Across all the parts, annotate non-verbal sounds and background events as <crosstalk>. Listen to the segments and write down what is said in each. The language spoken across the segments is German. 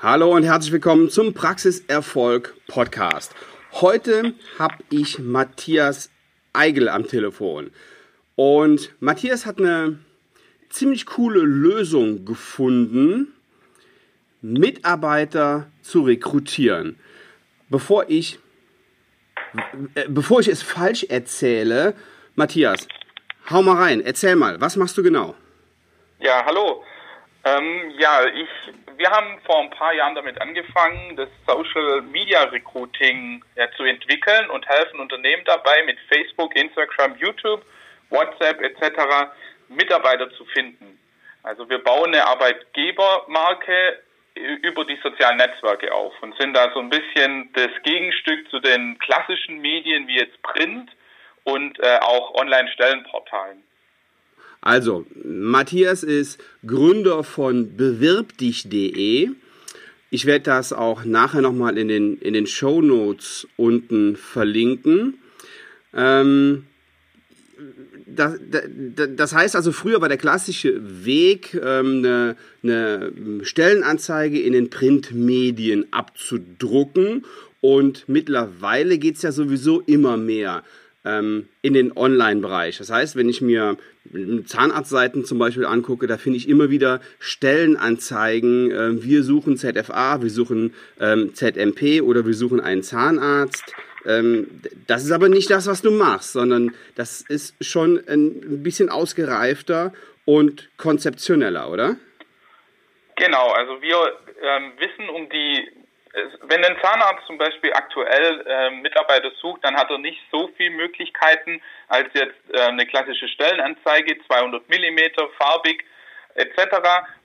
Hallo und herzlich willkommen zum Praxiserfolg Podcast. Heute habe ich Matthias Eigel am Telefon. Und Matthias hat eine ziemlich coole Lösung gefunden, Mitarbeiter zu rekrutieren. Bevor ich, äh, bevor ich es falsch erzähle, Matthias, hau mal rein, erzähl mal, was machst du genau? Ja, hallo. Ähm, ja, ich, wir haben vor ein paar Jahren damit angefangen, das Social Media Recruiting ja, zu entwickeln und helfen Unternehmen dabei, mit Facebook, Instagram, YouTube, WhatsApp etc. Mitarbeiter zu finden. Also wir bauen eine Arbeitgebermarke über die sozialen Netzwerke auf und sind da so ein bisschen das Gegenstück zu den klassischen Medien wie jetzt Print und äh, auch Online-Stellenportalen. Also, Matthias ist Gründer von bewirbdich.de. Ich werde das auch nachher nochmal in den, in den Show Notes unten verlinken. Ähm, das, das, heißt also, früher war der klassische Weg, ähm, eine, eine Stellenanzeige in den Printmedien abzudrucken. Und mittlerweile geht es ja sowieso immer mehr ähm, in den Online-Bereich. Das heißt, wenn ich mir Zahnarztseiten zum Beispiel angucke, da finde ich immer wieder Stellenanzeigen. Äh, wir suchen ZFA, wir suchen ähm, ZMP oder wir suchen einen Zahnarzt. Ähm, das ist aber nicht das, was du machst, sondern das ist schon ein bisschen ausgereifter und konzeptioneller, oder? Genau, also wir ähm, wissen um die wenn ein Zahnarzt zum Beispiel aktuell äh, Mitarbeiter sucht, dann hat er nicht so viele Möglichkeiten als jetzt äh, eine klassische Stellenanzeige, 200 Millimeter, farbig etc.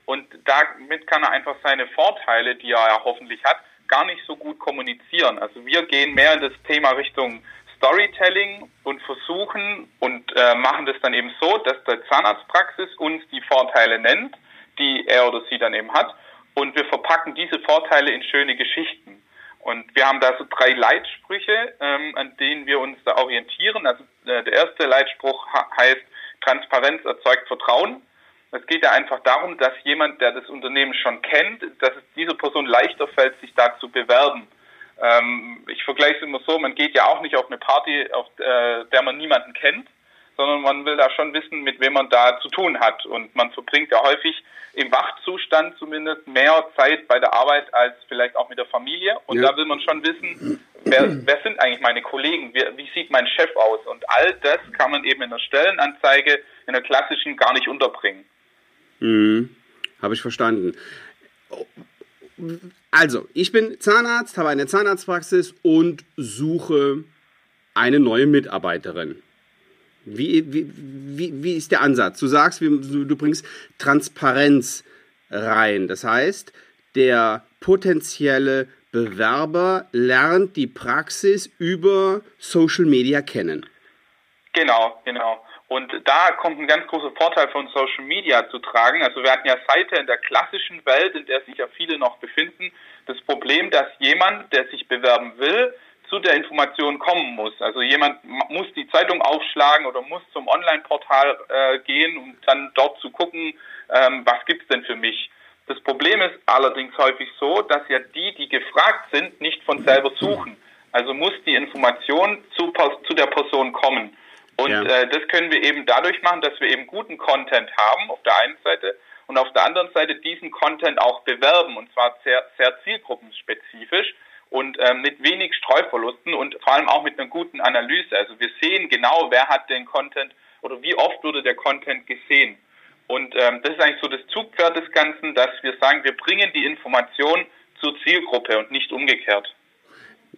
Und damit kann er einfach seine Vorteile, die er ja hoffentlich hat, gar nicht so gut kommunizieren. Also wir gehen mehr in das Thema Richtung Storytelling und versuchen und äh, machen das dann eben so, dass der Zahnarztpraxis uns die Vorteile nennt, die er oder sie dann eben hat und wir verpacken diese Vorteile in schöne Geschichten. Und wir haben da so drei Leitsprüche, ähm, an denen wir uns da orientieren. Also äh, der erste Leitspruch heißt, Transparenz erzeugt Vertrauen. Es geht ja einfach darum, dass jemand, der das Unternehmen schon kennt, dass es dieser Person leichter fällt, sich da zu bewerben. Ähm, ich vergleiche es immer so, man geht ja auch nicht auf eine Party, auf äh, der man niemanden kennt, sondern man will da schon wissen, mit wem man da zu tun hat. Und man verbringt ja häufig im Wachzustand zumindest mehr Zeit bei der Arbeit als vielleicht auch mit der Familie. Und ja. da will man schon wissen, wer, wer sind eigentlich meine Kollegen, wie, wie sieht mein Chef aus? Und all das kann man eben in der Stellenanzeige, in der klassischen, gar nicht unterbringen. Mhm. Habe ich verstanden. Also, ich bin Zahnarzt, habe eine Zahnarztpraxis und suche eine neue Mitarbeiterin. Wie, wie, wie, wie ist der Ansatz? Du sagst, du bringst Transparenz rein. Das heißt, der potenzielle Bewerber lernt die Praxis über Social Media kennen. Genau, genau. Und da kommt ein ganz großer Vorteil von Social Media zu tragen. Also wir hatten ja Seite in der klassischen Welt, in der sich ja viele noch befinden, das Problem, dass jemand, der sich bewerben will, zu der Information kommen muss. Also jemand muss die Zeitung aufschlagen oder muss zum Online-Portal äh, gehen, um dann dort zu gucken, ähm, was es denn für mich. Das Problem ist allerdings häufig so, dass ja die, die gefragt sind, nicht von selber suchen. Also muss die Information zu, zu der Person kommen. Und ja. äh, das können wir eben dadurch machen, dass wir eben guten Content haben auf der einen Seite und auf der anderen Seite diesen Content auch bewerben und zwar sehr, sehr zielgruppenspezifisch und ähm, mit wenig Streuverlusten und vor allem auch mit einer guten Analyse. Also wir sehen genau, wer hat den Content oder wie oft wurde der Content gesehen. Und ähm, das ist eigentlich so das Zugpferd des Ganzen, dass wir sagen, wir bringen die Information zur Zielgruppe und nicht umgekehrt.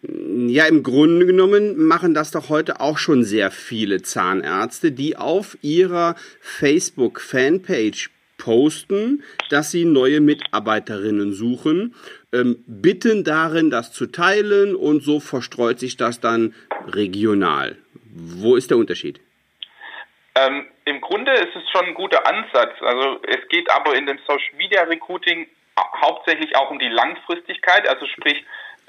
Ja, im Grunde genommen machen das doch heute auch schon sehr viele Zahnärzte, die auf ihrer Facebook-Fanpage posten, dass sie neue Mitarbeiterinnen suchen, ähm, bitten darin, das zu teilen und so verstreut sich das dann regional. Wo ist der Unterschied? Ähm, Im Grunde ist es schon ein guter Ansatz. Also es geht aber in dem Social Media Recruiting hauptsächlich auch um die Langfristigkeit. Also sprich,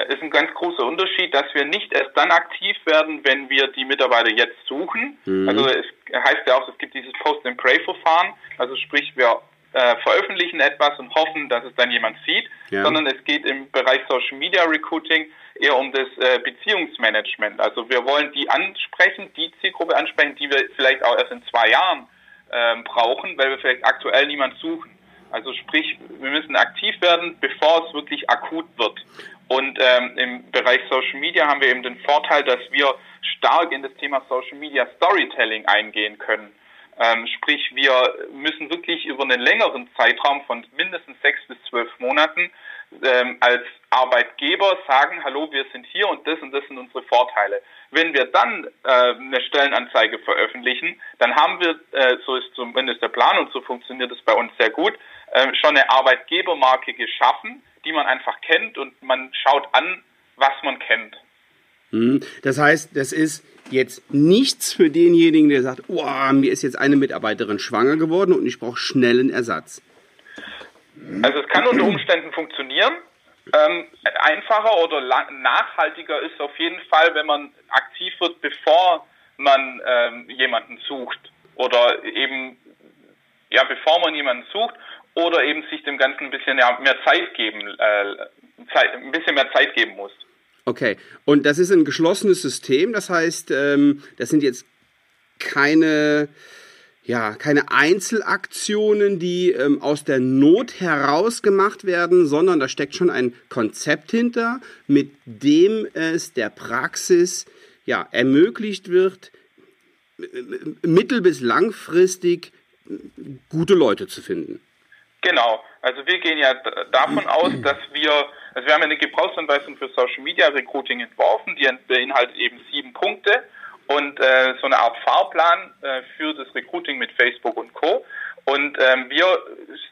ist ein ganz großer Unterschied, dass wir nicht erst dann aktiv werden, wenn wir die Mitarbeiter jetzt suchen. Mhm. Also es heißt ja auch, es gibt dieses Post-and-Pray-Verfahren. Also sprich, wir äh, veröffentlichen etwas und hoffen, dass es dann jemand sieht, ja. sondern es geht im Bereich Social Media Recruiting eher um das äh, Beziehungsmanagement. Also wir wollen die ansprechen, die Zielgruppe ansprechen, die wir vielleicht auch erst in zwei Jahren ähm, brauchen, weil wir vielleicht aktuell niemand suchen. Also sprich, wir müssen aktiv werden, bevor es wirklich akut wird. Und ähm, im Bereich Social Media haben wir eben den Vorteil, dass wir stark in das Thema Social Media Storytelling eingehen können. Ähm, sprich, wir müssen wirklich über einen längeren Zeitraum von mindestens sechs bis zwölf Monaten ähm, als Arbeitgeber sagen, hallo, wir sind hier und das und das sind unsere Vorteile. Wenn wir dann äh, eine Stellenanzeige veröffentlichen, dann haben wir, äh, so ist zumindest der Plan und so funktioniert es bei uns sehr gut, äh, schon eine Arbeitgebermarke geschaffen, die man einfach kennt und man schaut an, was man kennt. Mhm. Das heißt, das ist jetzt nichts für denjenigen, der sagt, oh, mir ist jetzt eine Mitarbeiterin schwanger geworden und ich brauche schnellen Ersatz. Also es kann unter Umständen funktionieren. Ähm, einfacher oder nachhaltiger ist auf jeden Fall, wenn man aktiv wird, bevor man ähm, jemanden sucht oder eben ja, bevor man jemanden sucht oder eben sich dem Ganzen ein bisschen mehr Zeit geben, äh, Zeit, ein bisschen mehr Zeit geben muss. Okay, und das ist ein geschlossenes System, das heißt, ähm, das sind jetzt keine, ja, keine Einzelaktionen, die ähm, aus der Not heraus gemacht werden, sondern da steckt schon ein Konzept hinter, mit dem es der Praxis ja, ermöglicht wird, mittel- bis langfristig gute Leute zu finden. Genau, also wir gehen ja davon <clears throat> aus, dass wir also wir haben eine Gebrauchsanweisung für Social Media Recruiting entworfen, die beinhaltet eben sieben Punkte und äh, so eine Art Fahrplan äh, für das Recruiting mit Facebook und Co. Und ähm, wir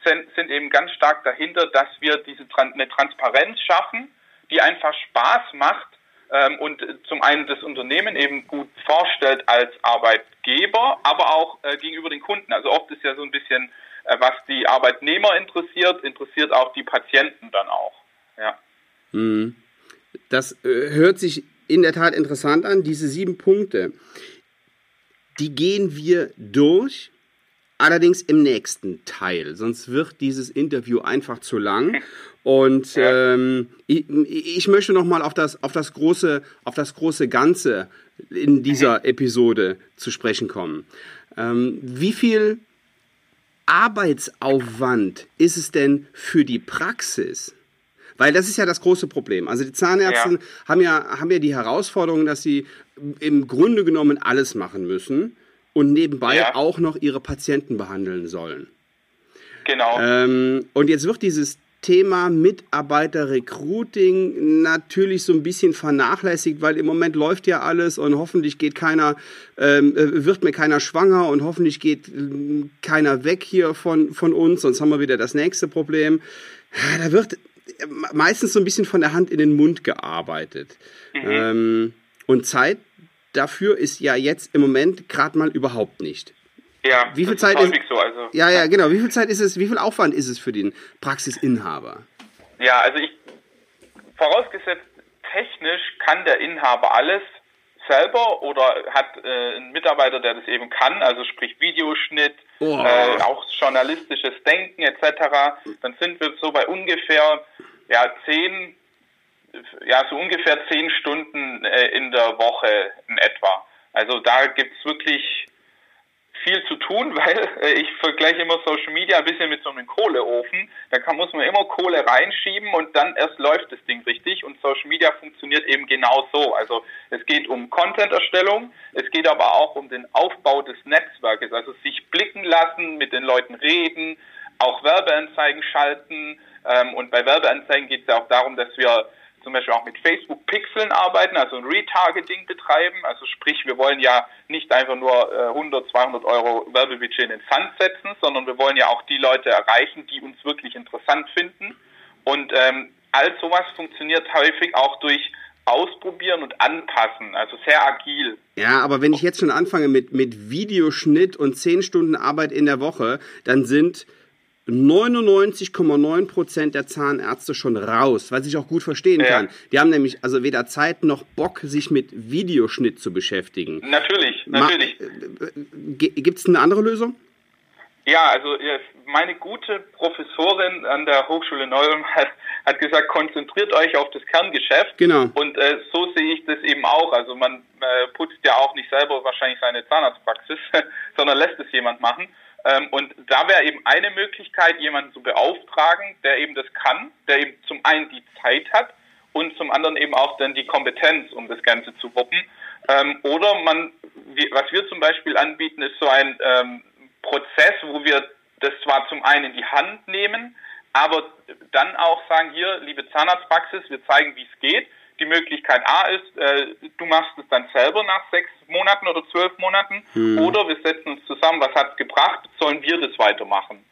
sind, sind eben ganz stark dahinter, dass wir diese eine Transparenz schaffen, die einfach Spaß macht ähm, und zum einen das Unternehmen eben gut vorstellt als Arbeitgeber, aber auch äh, gegenüber den Kunden. Also oft ist ja so ein bisschen, was die Arbeitnehmer interessiert, interessiert auch die Patienten dann auch. Ja. Mhm. Das äh, hört sich in der Tat interessant an. Diese sieben Punkte, die gehen wir durch. Allerdings im nächsten Teil, sonst wird dieses Interview einfach zu lang. <laughs> Und ähm, ich, ich, möchte noch mal auf das, auf das große, auf das große Ganze in dieser <laughs> Episode zu sprechen kommen. Ähm, wie viel Arbeitsaufwand ist es denn für die Praxis, weil das ist ja das große Problem. Also die Zahnärzte ja. haben ja haben ja die Herausforderung, dass sie im Grunde genommen alles machen müssen und nebenbei ja. auch noch ihre Patienten behandeln sollen. Genau. Ähm, und jetzt wird dieses Thema Mitarbeiter-Recruiting natürlich so ein bisschen vernachlässigt, weil im Moment läuft ja alles und hoffentlich geht keiner, ähm, äh, wird mir keiner schwanger und hoffentlich geht äh, keiner weg hier von, von uns, sonst haben wir wieder das nächste Problem. Da wird meistens so ein bisschen von der Hand in den Mund gearbeitet. Mhm. Ähm, und Zeit dafür ist ja jetzt im Moment gerade mal überhaupt nicht. Ja, wie viel Zeit ist, ist so, also, ja, ja, genau. Wie viel Zeit ist es, wie viel Aufwand ist es für den Praxisinhaber? Ja, also ich, vorausgesetzt, technisch kann der Inhaber alles selber oder hat äh, einen Mitarbeiter, der das eben kann, also sprich Videoschnitt, oh. äh, auch journalistisches Denken etc., dann sind wir so bei ungefähr ja zehn, ja so ungefähr zehn Stunden äh, in der Woche in etwa. Also da gibt's wirklich viel zu tun, <laughs> weil äh, ich vergleiche immer Social Media ein bisschen mit so einem Kohleofen. Da kann, muss man immer Kohle reinschieben und dann erst läuft das Ding richtig. Und Social Media funktioniert eben genau so. Also es geht um Content-Erstellung, es geht aber auch um den Aufbau des Netzwerkes, also sich blicken lassen, mit den Leuten reden, auch Werbeanzeigen schalten. Ähm, und bei Werbeanzeigen geht es ja auch darum, dass wir zum Beispiel auch mit Facebook-Pixeln arbeiten, also ein Retargeting betreiben. Also sprich, wir wollen ja nicht einfach nur 100, äh, 200 Euro Werbebudget in den Sand setzen, sondern wir wollen ja auch die Leute erreichen, die uns wirklich interessant finden. Und ähm, all sowas funktioniert häufig auch durch Ausprobieren und Anpassen, also sehr agil. Ja, aber wenn ich jetzt schon anfange mit, mit Videoschnitt und 10 Stunden Arbeit in der Woche, dann sind 99,9 Prozent der Zahnärzte schon raus, was ich auch gut verstehen ja. kann. Die haben nämlich also weder Zeit noch Bock, sich mit Videoschnitt zu beschäftigen. Natürlich, natürlich. Äh, Gibt es eine andere Lösung? Ja, also meine gute Professorin an der Hochschule Neuem hat, hat gesagt, konzentriert euch auf das Kerngeschäft. Genau. Und äh, so sehe ich das eben auch. Also man äh, putzt ja auch nicht selber wahrscheinlich seine Zahnarztpraxis, <laughs> sondern lässt es jemand machen. Ähm, und da wäre eben eine Möglichkeit, jemanden zu beauftragen, der eben das kann, der eben zum einen die Zeit hat und zum anderen eben auch dann die Kompetenz, um das Ganze zu wuppen. Ähm, oder man, was wir zum Beispiel anbieten, ist so ein ähm, Prozess, wo wir das zwar zum einen in die Hand nehmen, aber dann auch sagen, hier, liebe Zahnarztpraxis, wir zeigen, wie es geht. Die Möglichkeit A ist, äh, du machst es dann selber nach sechs Monaten oder zwölf Monaten, hm. oder wir setzen uns zusammen, was hat es gebracht, sollen wir das weitermachen.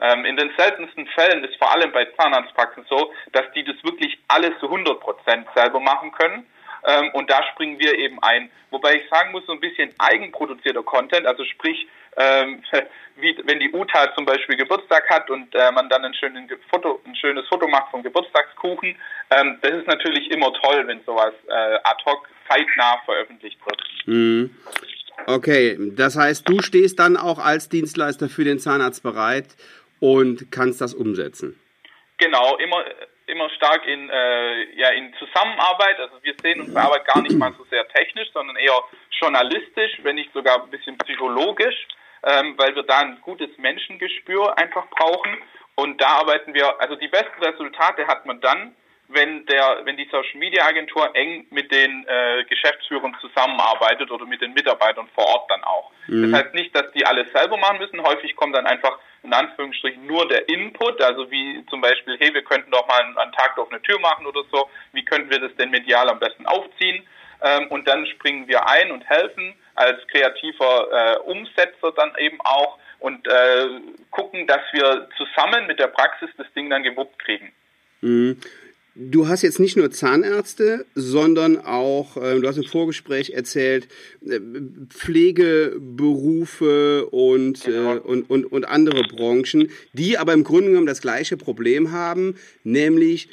Ähm, in den seltensten Fällen ist vor allem bei Zahnarztpraxen so, dass die das wirklich alles zu 100 Prozent selber machen können. Ähm, und da springen wir eben ein. Wobei ich sagen muss, so ein bisschen eigenproduzierter Content, also sprich, ähm, <laughs> wie wenn die Uta zum Beispiel Geburtstag hat und äh, man dann ein, schönen Foto, ein schönes Foto macht vom Geburtstagskuchen, ähm, das ist natürlich immer toll, wenn sowas äh, ad hoc zeitnah veröffentlicht wird. Mhm. Okay, das heißt, du stehst dann auch als Dienstleister für den Zahnarzt bereit und kannst das umsetzen. Genau, immer immer stark in, äh, ja, in Zusammenarbeit. Also wir sehen unsere Arbeit gar nicht mal so sehr technisch, sondern eher journalistisch, wenn nicht sogar ein bisschen psychologisch, ähm, weil wir da ein gutes Menschengespür einfach brauchen. Und da arbeiten wir, also die besten Resultate hat man dann, wenn der, wenn die Social Media Agentur eng mit den äh, Geschäftsführern zusammenarbeitet oder mit den Mitarbeitern vor Ort dann auch. Mhm. Das heißt nicht, dass die alles selber machen müssen. Häufig kommt dann einfach in Anführungsstrichen nur der Input, also wie zum Beispiel, hey, wir könnten doch mal einen, einen Tag auf eine Tür machen oder so. Wie könnten wir das denn medial am besten aufziehen? Ähm, und dann springen wir ein und helfen als kreativer äh, Umsetzer dann eben auch und äh, gucken, dass wir zusammen mit der Praxis das Ding dann gewuppt kriegen. Mhm. Du hast jetzt nicht nur Zahnärzte, sondern auch, äh, du hast im Vorgespräch erzählt, äh, Pflegeberufe und, genau. äh, und, und, und andere Branchen, die aber im Grunde genommen das gleiche Problem haben, nämlich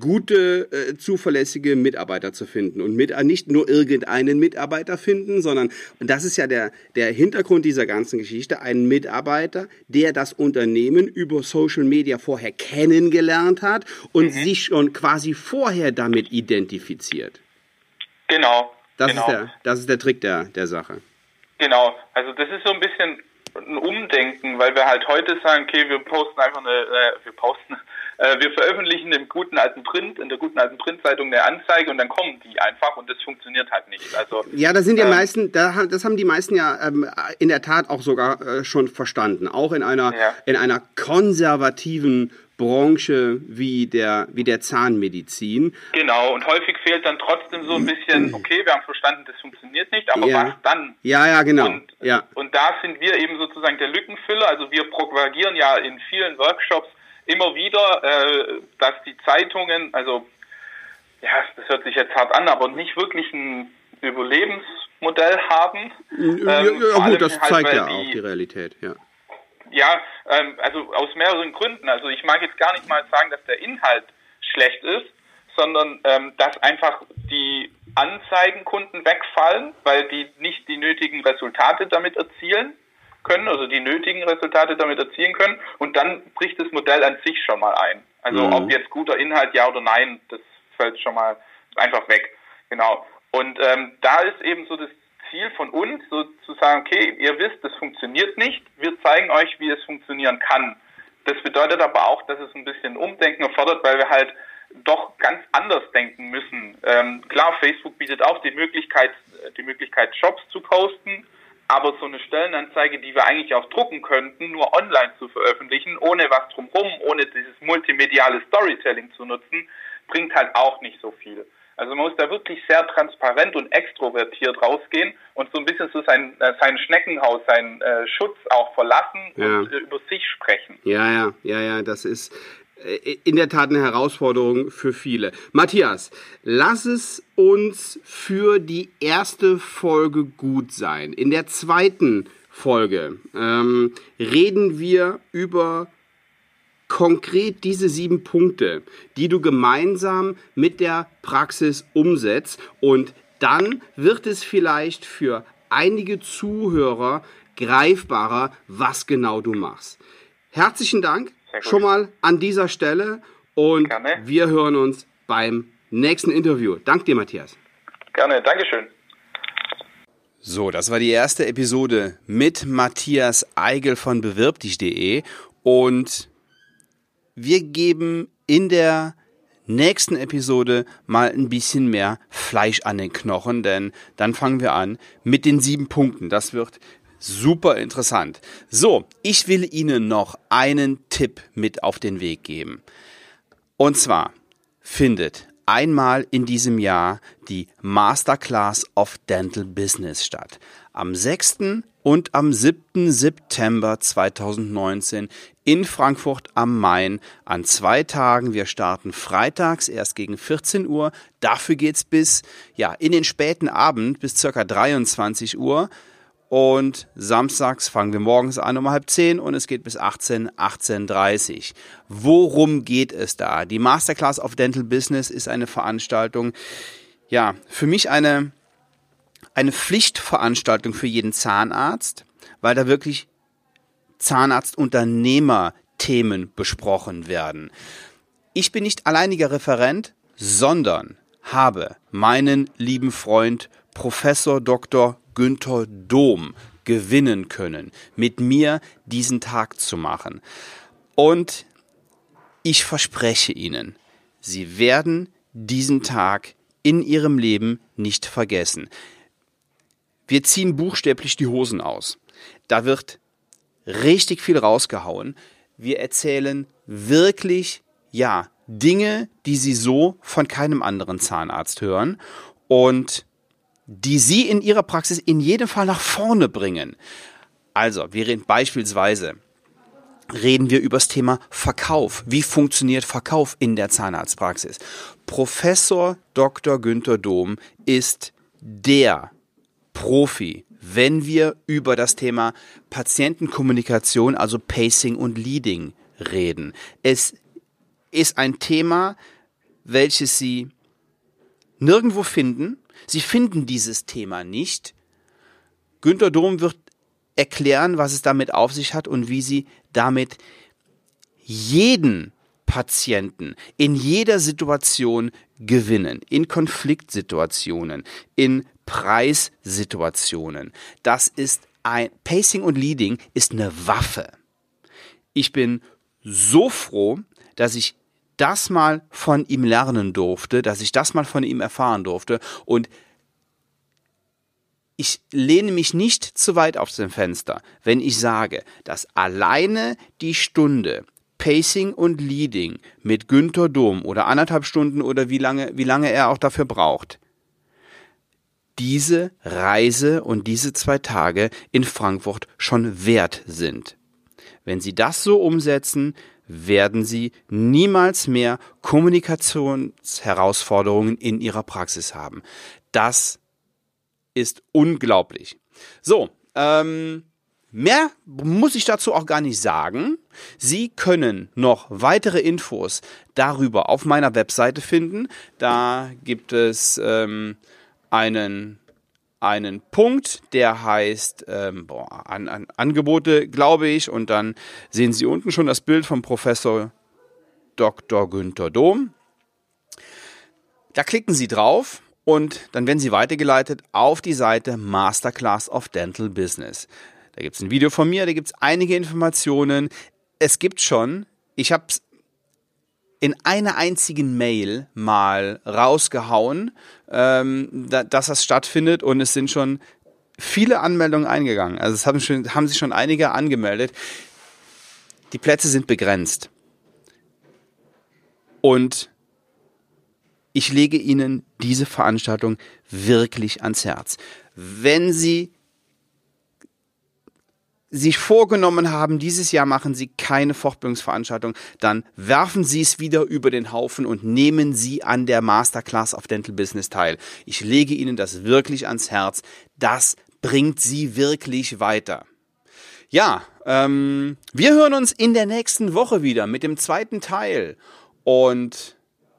gute, zuverlässige Mitarbeiter zu finden. Und mit, nicht nur irgendeinen Mitarbeiter finden, sondern, und das ist ja der, der Hintergrund dieser ganzen Geschichte, einen Mitarbeiter, der das Unternehmen über Social Media vorher kennengelernt hat und mhm. sich schon quasi vorher damit identifiziert. Genau. Das, genau. Ist, der, das ist der Trick der, der Sache. Genau. Also das ist so ein bisschen ein Umdenken, weil wir halt heute sagen, okay, wir posten einfach eine, äh, wir posten, <laughs> äh, wir veröffentlichen im guten alten Print, in der guten alten Printzeitung eine Anzeige und dann kommen die einfach und das funktioniert halt nicht. Also ja, da sind die ähm, meisten, da, das haben die meisten ja ähm, in der Tat auch sogar äh, schon verstanden, auch in einer ja. in einer konservativen Branche wie der, wie der Zahnmedizin. Genau, und häufig fehlt dann trotzdem so ein bisschen, okay, wir haben verstanden, das funktioniert nicht, aber ja. was dann? Ja, ja, genau. Und, ja. und da sind wir eben sozusagen der Lückenfüller, also wir propagieren ja in vielen Workshops immer wieder, äh, dass die Zeitungen, also ja, das hört sich jetzt hart an, aber nicht wirklich ein Überlebensmodell haben. Ja, ähm, ja gut, das halt, zeigt ja auch die Realität, ja. Ja, ähm, also aus mehreren Gründen. Also ich mag jetzt gar nicht mal sagen, dass der Inhalt schlecht ist, sondern ähm, dass einfach die Anzeigenkunden wegfallen, weil die nicht die nötigen Resultate damit erzielen können, also die nötigen Resultate damit erzielen können. Und dann bricht das Modell an sich schon mal ein. Also mhm. ob jetzt guter Inhalt ja oder nein, das fällt schon mal einfach weg. Genau. Und ähm, da ist eben so das Ziel von uns, so zu sagen, okay, ihr wisst, das funktioniert nicht, wir zeigen euch, wie es funktionieren kann. Das bedeutet aber auch, dass es ein bisschen Umdenken erfordert, weil wir halt doch ganz anders denken müssen. Ähm, klar, Facebook bietet auch die Möglichkeit, die Möglichkeit, Jobs zu posten, aber so eine Stellenanzeige, die wir eigentlich auch drucken könnten, nur online zu veröffentlichen, ohne was drumherum, ohne dieses multimediale Storytelling zu nutzen, bringt halt auch nicht so viel. Also man muss da wirklich sehr transparent und extrovertiert rausgehen und so ein bisschen so sein, äh, sein Schneckenhaus, seinen äh, Schutz auch verlassen ja. und äh, über sich sprechen. Ja, ja, ja, ja, das ist äh, in der Tat eine Herausforderung für viele. Matthias, lass es uns für die erste Folge gut sein. In der zweiten Folge ähm, reden wir über konkret diese sieben Punkte, die du gemeinsam mit der Praxis umsetzt und dann wird es vielleicht für einige Zuhörer greifbarer, was genau du machst. herzlichen Dank schon mal an dieser Stelle und Gerne. wir hören uns beim nächsten Interview. Dank dir, Matthias. Gerne, Dankeschön. So, das war die erste Episode mit Matthias Eigel von bewirbdich.de und wir geben in der nächsten Episode mal ein bisschen mehr Fleisch an den Knochen, denn dann fangen wir an mit den sieben Punkten. Das wird super interessant. So, ich will Ihnen noch einen Tipp mit auf den Weg geben. Und zwar findet einmal in diesem Jahr die Masterclass of Dental Business statt. Am 6. und am 7. September 2019 in Frankfurt am Main an zwei Tagen. Wir starten freitags erst gegen 14 Uhr. Dafür geht's bis, ja, in den späten Abend bis circa 23 Uhr. Und samstags fangen wir morgens an um halb zehn und es geht bis 18, 18.30 Worum geht es da? Die Masterclass of Dental Business ist eine Veranstaltung, ja, für mich eine, eine Pflichtveranstaltung für jeden Zahnarzt, weil da wirklich Zahnarztunternehmer-Themen besprochen werden. Ich bin nicht alleiniger Referent, sondern habe meinen lieben Freund Professor Dr. Günther Dom gewinnen können, mit mir diesen Tag zu machen. Und ich verspreche Ihnen, Sie werden diesen Tag in Ihrem Leben nicht vergessen. Wir ziehen buchstäblich die Hosen aus. Da wird richtig viel rausgehauen. Wir erzählen wirklich, ja, Dinge, die Sie so von keinem anderen Zahnarzt hören. Und die Sie in Ihrer Praxis in jedem Fall nach vorne bringen. Also, wir reden beispielsweise reden wir über das Thema Verkauf. Wie funktioniert Verkauf in der Zahnarztpraxis? Professor Dr. Günther Dom ist der Profi, wenn wir über das Thema Patientenkommunikation, also Pacing und Leading reden. Es ist ein Thema, welches Sie nirgendwo finden, Sie finden dieses Thema nicht. Günter Dom wird erklären, was es damit auf sich hat und wie Sie damit jeden Patienten in jeder Situation gewinnen, in Konfliktsituationen, in Preissituationen. Das ist ein Pacing und Leading ist eine Waffe. Ich bin so froh, dass ich das mal von ihm lernen durfte, dass ich das mal von ihm erfahren durfte und ich lehne mich nicht zu weit aus dem Fenster, wenn ich sage, dass alleine die Stunde Pacing und Leading mit Günther Dom oder anderthalb Stunden oder wie lange, wie lange er auch dafür braucht, diese Reise und diese zwei Tage in Frankfurt schon wert sind. Wenn Sie das so umsetzen, werden Sie niemals mehr Kommunikationsherausforderungen in Ihrer Praxis haben. Das ist unglaublich. So, ähm, mehr muss ich dazu auch gar nicht sagen. Sie können noch weitere Infos darüber auf meiner Webseite finden. Da gibt es ähm, einen einen Punkt, der heißt ähm, boah, an, an Angebote, glaube ich, und dann sehen Sie unten schon das Bild vom Professor Dr. Günther Dom. Da klicken Sie drauf und dann werden Sie weitergeleitet auf die Seite Masterclass of Dental Business. Da gibt es ein Video von mir, da gibt es einige Informationen. Es gibt schon, ich habe es in einer einzigen Mail mal rausgehauen, ähm, da, dass das stattfindet und es sind schon viele Anmeldungen eingegangen. Also es haben, schon, haben sich schon einige angemeldet. Die Plätze sind begrenzt. Und ich lege Ihnen diese Veranstaltung wirklich ans Herz. Wenn Sie sich vorgenommen haben, dieses Jahr machen Sie keine Fortbildungsveranstaltung, dann werfen Sie es wieder über den Haufen und nehmen Sie an der Masterclass of Dental Business teil. Ich lege Ihnen das wirklich ans Herz. Das bringt Sie wirklich weiter. Ja, ähm, wir hören uns in der nächsten Woche wieder mit dem zweiten Teil. Und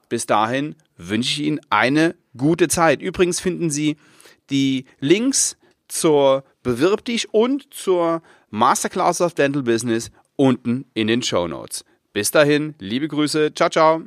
bis dahin wünsche ich Ihnen eine gute Zeit. Übrigens finden Sie die Links zur Bewirb dich und zur Masterclass of Dental Business unten in den Show Notes. Bis dahin, liebe Grüße, ciao, ciao.